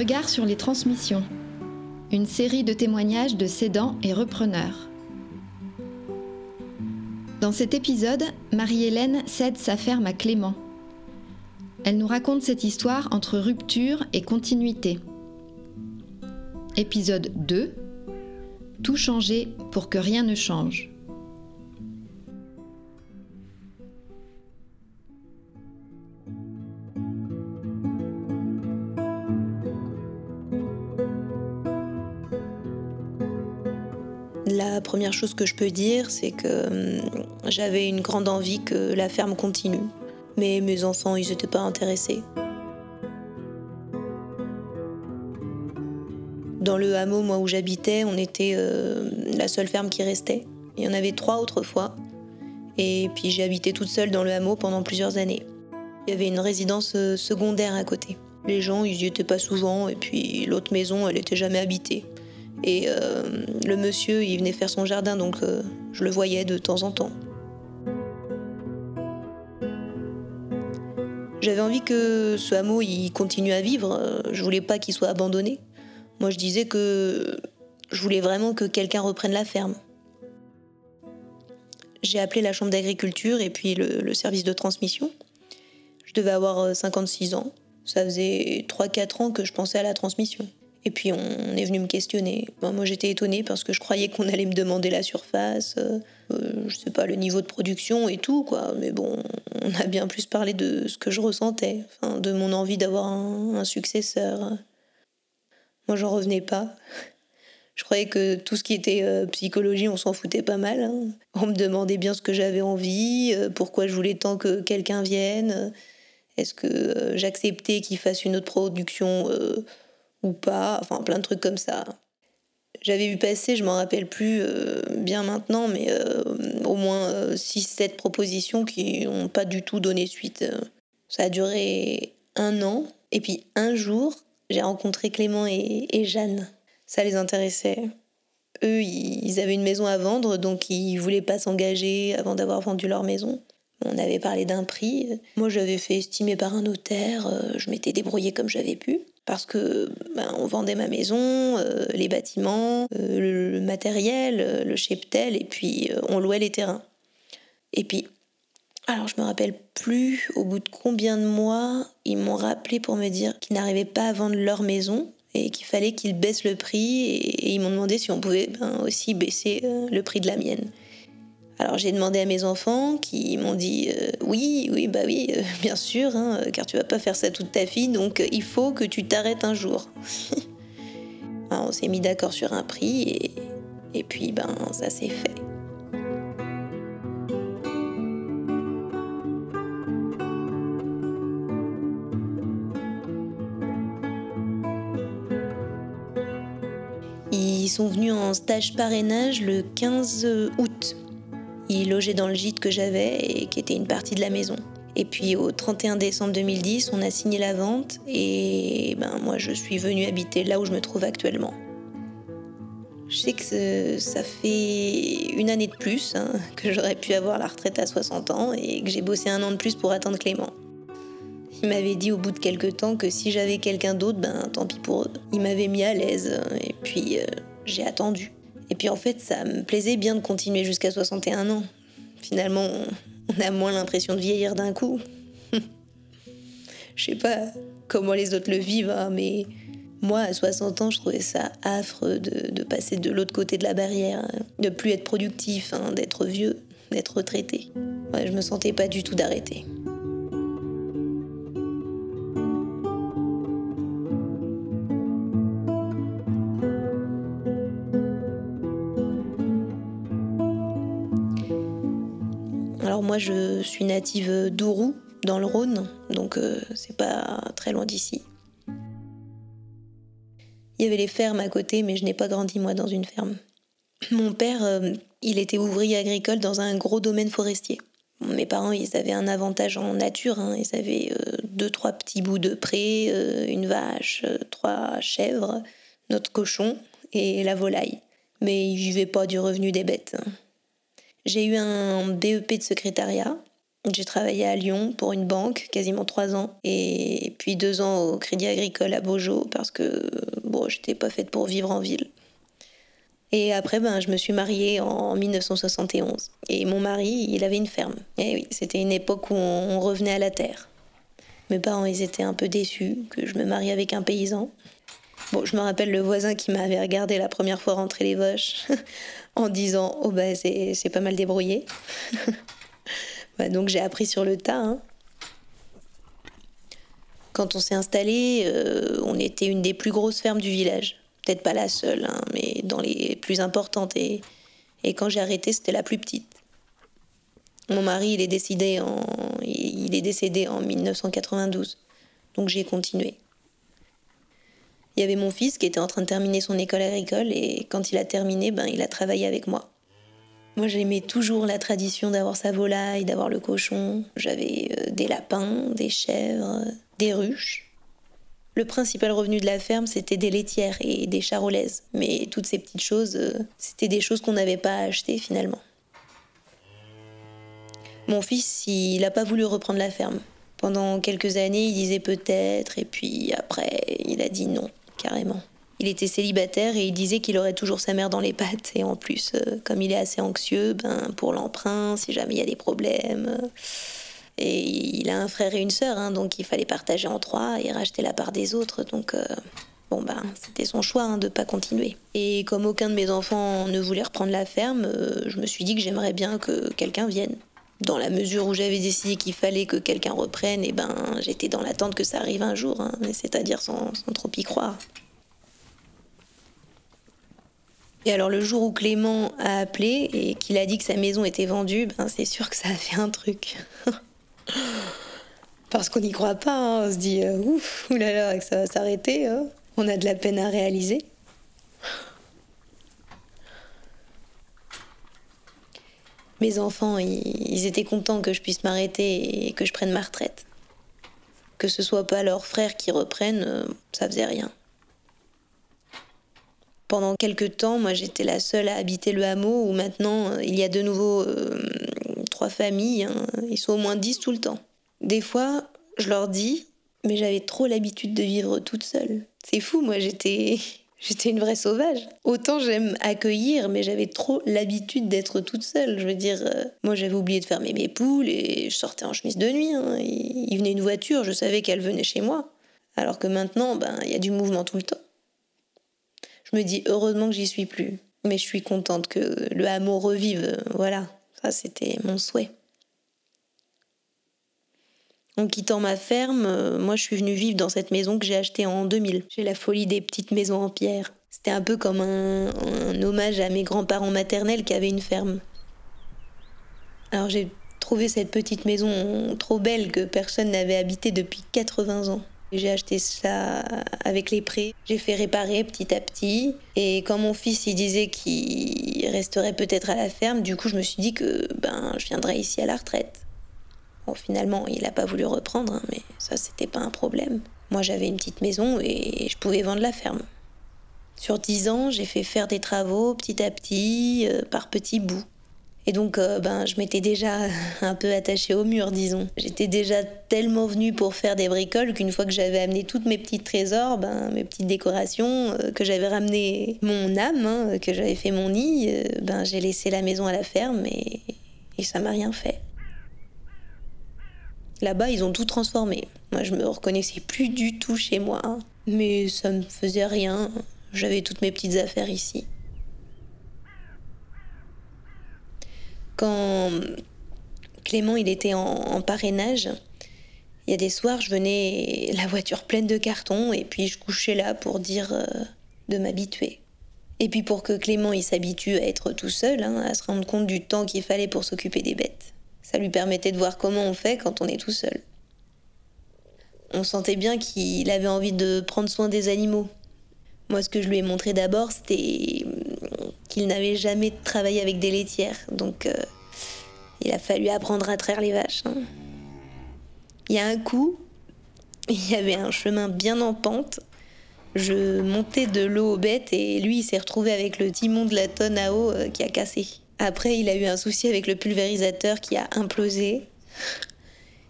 Regard sur les transmissions. Une série de témoignages de cédants et repreneurs. Dans cet épisode, Marie-Hélène cède sa ferme à Clément. Elle nous raconte cette histoire entre rupture et continuité. Épisode 2 Tout changer pour que rien ne change. Première chose que je peux dire, c'est que hum, j'avais une grande envie que la ferme continue. Mais mes enfants, ils n'étaient pas intéressés. Dans le hameau, moi où j'habitais, on était euh, la seule ferme qui restait. Il y en avait trois autrefois. Et puis j'ai habité toute seule dans le hameau pendant plusieurs années. Il y avait une résidence euh, secondaire à côté. Les gens, ils y étaient pas souvent, et puis l'autre maison, elle était jamais habitée. Et euh, le monsieur, il venait faire son jardin, donc euh, je le voyais de temps en temps. J'avais envie que ce hameau il continue à vivre. Euh, je voulais pas qu'il soit abandonné. Moi, je disais que je voulais vraiment que quelqu'un reprenne la ferme. J'ai appelé la chambre d'agriculture et puis le, le, service de transmission. Je devais avoir 56 ans. Ça faisait 3-4 ans que je pensais à la transmission. Et puis on est venu me questionner. moi j'étais étonnée parce que je croyais qu'on allait me demander la surface, euh, je sais pas, le niveau de production et tout, quoi. Mais bon, on a bien plus parlé de ce que je ressentais, de mon envie d'avoir un, successeur. Moi j'en revenais pas. Je croyais que tout ce qui était euh, psychologie, on s'en foutait pas mal. Hein. On me demandait bien ce que j'avais envie, euh, pourquoi je voulais tant que quelqu'un vienne. Est-ce que j'acceptais qu'il fasse une autre production ou pas, enfin plein de trucs comme ça. J'avais vu passer, je m'en rappelle plus euh, bien maintenant, mais euh, au moins 6-7 euh, propositions qui n'ont pas du tout donné suite. Ça a duré un an, et puis un jour, j'ai rencontré Clément et, et, Jeanne. Ça les intéressait. Eux, ils avaient une maison à vendre, donc ils voulaient pas s'engager avant d'avoir vendu leur maison. On avait parlé d'un prix. Moi, j'avais fait estimer par un notaire. Je m'étais débrouillée comme j'avais pu parce que ben, on vendait ma maison, euh, les bâtiments, euh, le, matériel, euh, le cheptel, et puis on louait les terrains. Et puis, alors je me rappelle plus au bout de combien de mois ils m'ont rappelé pour me dire qu'ils n'arrivaient pas à vendre leur maison et qu'il fallait qu'ils baissent le prix et, ils m'ont demandé si on pouvait ben, aussi baisser le prix de la mienne. Alors j'ai demandé à mes enfants qui m'ont dit euh, oui, oui, bah oui, euh, bien sûr, hein, car tu vas pas faire ça toute ta vie, donc euh, il faut que tu t'arrêtes un jour. On s'est mis d'accord sur un prix et, et puis ben ça s'est fait. Ils sont venus en stage parrainage le 15 août il logeait dans le gîte que j'avais et qui était une partie de la maison. Et puis au 31 décembre 2010, on a signé la vente et ben moi je suis venue habiter là où je me trouve actuellement. Je sais que ça fait une année de plus hein, que j'aurais pu avoir la retraite à 60 ans et que j'ai bossé un an de plus pour attendre Clément. Il m'avait dit au bout de quelques temps que si j'avais quelqu'un d'autre, ben tant pis pour eux. Il m'avait mis à l'aise et puis euh, j'ai attendu. Et puis en fait, ça me plaisait bien de continuer jusqu'à 61 ans. Finalement, on a moins l'impression de vieillir d'un coup. Je sais pas comment les autres le vivent, hein, mais moi, à 60 ans, je trouvais ça affreux de, passer de l'autre côté de la barrière, hein. de plus être productif, hein, d'être vieux, d'être retraité. Je me sentais pas du tout d'arrêter. Moi, je suis native d'Ourou, dans le Rhône, donc euh, c'est pas très loin d'ici. Il y avait les fermes à côté, mais je n'ai pas grandi moi dans une ferme. Mon père, euh, il était ouvrier agricole dans un gros domaine forestier. Mes parents, ils avaient un avantage en nature. Hein. Ils avaient euh, deux, trois petits bouts de pré, une vache, trois chèvres, notre cochon et la volaille. Mais ils vivaient pas du revenu des bêtes. Hein. J'ai eu un BEP de secrétariat J'ai travaillé à Lyon pour une banque, quasiment trois ans, et puis deux ans au Crédit Agricole à Beaujeu parce que bon, j'étais pas faite pour vivre en ville. Et après, ben, je me suis mariée en 1971. Et mon mari, il avait une ferme. Et oui, c'était une époque où on revenait à la terre. Mes parents, ils étaient un peu déçus que je me marie avec un paysan. Bon, je me rappelle le voisin qui m'avait regardé la première fois rentrer les vaches en disant Oh, ben, c'est pas mal débrouillé. donc j'ai appris sur le tas. Hein. Quand on s'est installé, euh, on était une des plus grosses fermes du village. Peut-être pas la seule, hein, mais dans les plus importantes. Et, et quand j'ai arrêté, c'était la plus petite. Mon mari, il est, décidé en, il est décédé en 1992. Donc j'ai continué. Il y avait mon fils qui était en train de terminer son école agricole et quand il a terminé, ben, il a travaillé avec moi. Moi, j'aimais toujours la tradition d'avoir sa volaille, d'avoir le cochon. J'avais euh, des lapins, des chèvres, des ruches. Le principal revenu de la ferme, c'était des laitières et des charolaises. Mais toutes ces petites choses, euh, c'était des choses qu'on n'avait pas achetées finalement. Mon fils, il n'a pas voulu reprendre la ferme. Pendant quelques années, il disait peut-être, et puis après, il a dit non, carrément. Il était célibataire et il disait qu'il aurait toujours sa mère dans les pattes. Et en plus, euh, comme il est assez anxieux, ben, pour l'emprunt, si jamais il y a des problèmes. Euh, et il a un frère et une sœur, hein, donc il fallait partager en trois et racheter la part des autres. Donc, euh, bon, ben, c'était son choix hein, de ne pas continuer. Et comme aucun de mes enfants ne voulait reprendre la ferme, je me suis dit que j'aimerais bien que quelqu'un vienne. Dans la mesure où j'avais décidé qu'il fallait que quelqu'un reprenne, et ben, j'étais dans l'attente que ça arrive un jour, hein, c'est-à-dire sans, sans trop y croire. Et alors le jour où Clément a appelé et qu'il a dit que sa maison était vendue, ben c'est sûr que ça a fait un truc. Parce qu'on n'y croit pas, hein. on se dit euh, ouf, oulala, que ça va s'arrêter, hein. on a de la peine à réaliser. Mes enfants, ils étaient contents que je puisse m'arrêter et que je prenne ma retraite. Que ce soit pas leurs frères qui reprennent, euh, ça faisait rien. Pendant quelques temps, moi j'étais la seule à habiter le hameau où maintenant euh, il y a de nouveau euh, trois familles. Hein. Ils sont au moins dix tout le temps. Des fois, je leur dis, mais j'avais trop l'habitude de vivre toute seule. C'est fou, moi j'étais. J'étais une vraie sauvage. Autant j'aime accueillir, mais j'avais trop l'habitude d'être toute seule. Je veux dire, euh, moi j'avais oublié de fermer mes poules et je sortais en chemise de nuit. Hein. Il, venait une voiture, je savais qu'elle venait chez moi. Alors que maintenant, ben, il y a du mouvement tout le temps. Je me dis heureusement que j'y suis plus. Mais je suis contente que le hameau revive. Voilà, ça c'était mon souhait. En quittant ma ferme, euh, moi je suis venue vivre dans cette maison que j'ai achetée en 2000. J'ai la folie des petites maisons en pierre. C'était un peu comme un, hommage à mes grands-parents maternels qui avaient une ferme. Alors j'ai trouvé cette petite maison trop belle que personne n'avait habitée depuis 80 ans. J'ai acheté ça avec les prêts. J'ai fait réparer petit à petit. Et quand mon fils il disait qu'il resterait peut-être à la ferme, du coup je me suis dit que ben je viendrais ici à la retraite. Bon, finalement, il n'a pas voulu reprendre, hein, mais ça c'était pas un problème. Moi j'avais une petite maison et je pouvais vendre la ferme. Sur dix ans, j'ai fait faire des travaux petit à petit, euh, par petits bouts. Et donc, euh, ben, je m'étais déjà un peu attachée au mur, disons. J'étais déjà tellement venue pour faire des bricoles qu'une fois que j'avais amené toutes mes petits trésors, ben, mes petites décorations, euh, que j'avais ramené mon âme, hein, que j'avais fait mon nid, ben, j'ai laissé la maison à la ferme et, et ça m'a rien fait. Là-bas, ils ont tout transformé. Moi, je me reconnaissais plus du tout chez moi. Hein. Mais ça me faisait rien. J'avais toutes mes petites affaires ici. Quand Clément il était en, parrainage, il y a des soirs, je venais la voiture pleine de cartons et puis je couchais là pour dire euh, de m'habituer. Et puis pour que Clément il s'habitue à être tout seul, hein, à se rendre compte du temps qu'il fallait pour s'occuper des bêtes. Ça lui permettait de voir comment on fait quand on est tout seul. On sentait bien qu'il avait envie de prendre soin des animaux. Moi, ce que je lui ai montré d'abord, c'était qu'il n'avait jamais travaillé avec des laitières. Donc, euh, il a fallu apprendre à traire les vaches. Hein. Il y a un coup, il y avait un chemin bien en pente. Je montais de l'eau aux bêtes et lui, il s'est retrouvé avec le timon de la tonne à eau euh, qui a cassé. Après, il a eu un souci avec le pulvérisateur qui a implosé.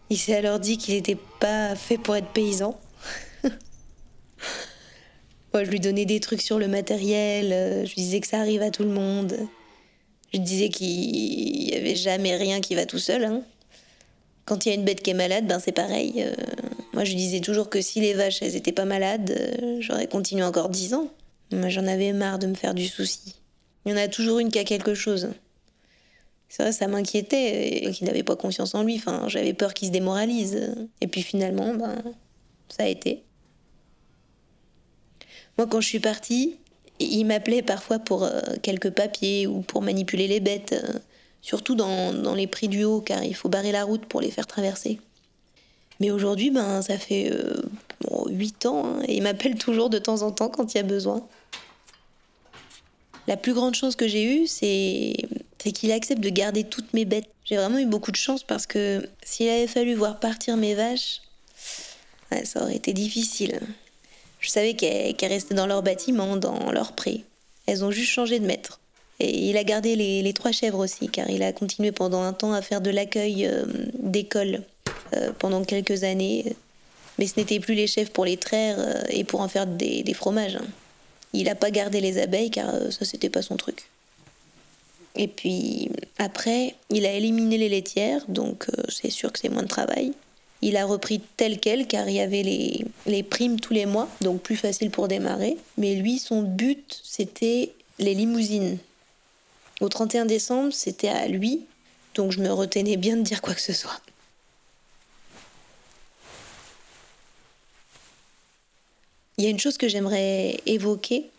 Il s'est alors dit qu'il n'était pas fait pour être paysan. Moi, je lui donnais des trucs sur le matériel, euh, je lui disais que ça arrive à tout le monde. Je lui disais qu'il n'y avait jamais rien qui va tout seul. Hein. Quand il y a une bête qui est malade, ben c'est pareil. Euh, moi, je lui disais toujours que si les vaches, elles étaient pas malades, euh, j'aurais continué encore dix ans. J'en avais marre de me faire du souci. Il y en a toujours une qui a quelque chose. C'est vrai, ça m'inquiétait qu'il n'avait pas confiance en lui. Enfin, j'avais peur qu'il se démoralise. Et puis finalement, ben, ça a été. Moi, quand je suis partie, il m'appelait parfois pour euh, quelques papiers ou pour manipuler les bêtes, euh, surtout dans, les prix du haut, car il faut barrer la route pour les faire traverser. Mais aujourd'hui, ben, ça fait euh, huit 8 ans, hein, et il m'appelle toujours de temps en temps quand il y a besoin. La plus grande chance que j'ai eue, c'est qu'il accepte de garder toutes mes bêtes. J'ai vraiment eu beaucoup de chance parce que s'il avait fallu voir partir mes vaches, ça aurait été difficile. Je savais qu'elles restaient dans leur bâtiment, dans leur pré. Elles ont juste changé de maître. Et il a gardé les, trois chèvres aussi, car il a continué pendant un temps à faire de l'accueil euh, d'école euh, pendant quelques années. Mais ce n'était plus les chèvres pour les traire euh, et pour en faire des, fromages. Hein. Il n'a pas gardé les abeilles, car ça, c'était pas son truc. Et puis après, il a éliminé les laitières, donc c'est sûr que c'est moins de travail. Il a repris tel quel car il y avait les, les primes tous les mois, donc plus facile pour démarrer. Mais lui, son but, c'était les limousines. Au 31 décembre, c'était à lui, donc je me retenais bien de dire quoi que ce soit. Il y a une chose que j'aimerais évoquer.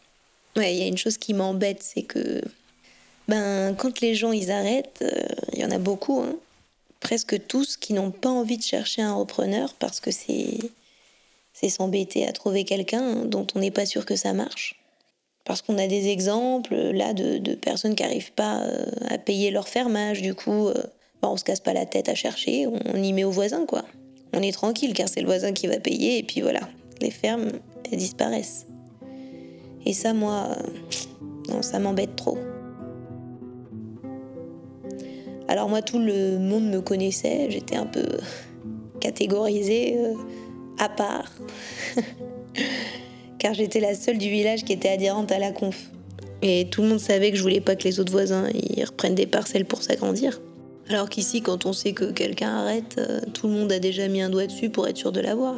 Il y a une chose qui m'embête, c'est que ben quand les gens ils arrêtent, euh, il y en a beaucoup, hein, presque tous qui n'ont pas envie de chercher un repreneur parce que c'est c'est s'embêter à trouver quelqu'un dont on n'est pas sûr que ça marche. Parce qu'on a des exemples là de, personnes qui n'arrivent pas euh, à payer leur fermage, du coup, euh, bah, on se casse pas la tête à chercher, on y met au voisin quoi. On est tranquille car c'est le voisin qui va payer et puis voilà, les fermes elles disparaissent. Et ça, moi, euh, non, ça m'embête trop. Alors moi, tout le monde me connaissait, j'étais un peu catégorisée euh, à part, car j'étais la seule du village qui était adhérente à la conf. Et tout le monde savait que je voulais pas que les autres voisins y reprennent des parcelles pour s'agrandir. Alors qu'ici, quand on sait que quelqu'un arrête, euh, tout le monde a déjà mis un doigt dessus pour être sûr de l'avoir.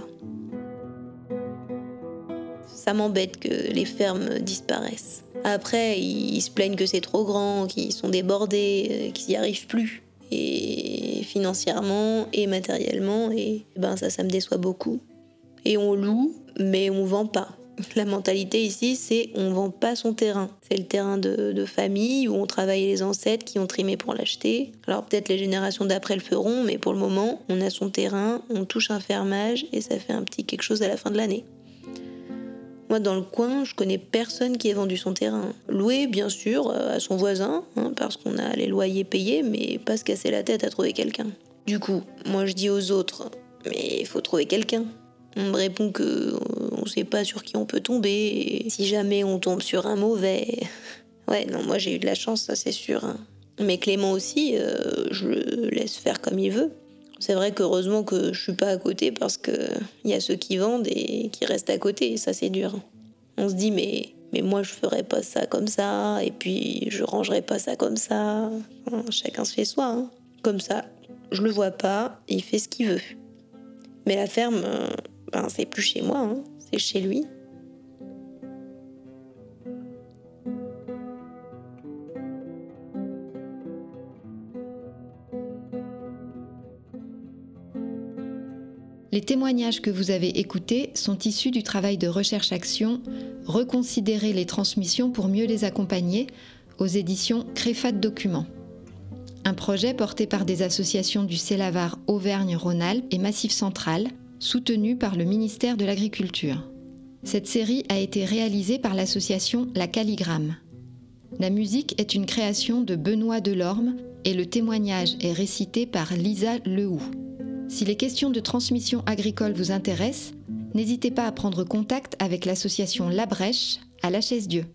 Ça m'embête que les fermes disparaissent. Après, ils se plaignent que c'est trop grand, qu'ils sont débordés, euh, qu'ils n'y arrivent plus. Et financièrement et matériellement, et ben ça, ça me déçoit beaucoup. Et on loue, mais on vend pas. La mentalité ici, c'est on vend pas son terrain. C'est le terrain de, de, famille où on travaille les ancêtres qui ont trimé pour l'acheter. Alors peut-être les générations d'après le feront, mais pour le moment, on a son terrain, on touche un fermage et ça fait un petit quelque chose à la fin de l'année. Moi, dans le coin, je connais personne qui ait vendu son terrain. Loué, bien sûr, euh, à son voisin, hein, parce qu'on a les loyers payés, mais pas se casser la tête à trouver quelqu'un. Du coup, moi je dis aux autres, mais il faut trouver quelqu'un. On me répond que euh, on sait pas sur qui on peut tomber, si jamais on tombe sur un mauvais. Ouais, non, moi j'ai eu de la chance, ça c'est sûr. Hein. Mais Clément aussi, euh, je le laisse faire comme il veut. C'est vrai qu'heureusement que je suis pas à côté parce que il y a ceux qui vendent et qui restent à côté ça c'est dur. On se dit mais mais moi je ferais pas ça comme ça et puis je rangerais pas ça comme ça. chacun se fait soi. Hein. Comme ça, je le vois pas, il fait ce qu'il veut. Mais la ferme, euh, ben c'est plus chez moi, hein. c'est chez lui. Les témoignages que vous avez écoutés sont issus du travail de recherche-action Reconsidérer les transmissions pour mieux les accompagner aux éditions Créfat Documents. Un projet porté par des associations du Célavar Auvergne-Rhône-Alpes et Massif Central, soutenu par le ministère de l'Agriculture. Cette série a été réalisée par l'association La Calligramme. La musique est une création de Benoît Delorme et le témoignage est récité par Lisa Lehoux. Si les questions de transmission agricole vous intéressent, n'hésitez pas à prendre contact avec l'association La Brèche à La Chaise-Dieu.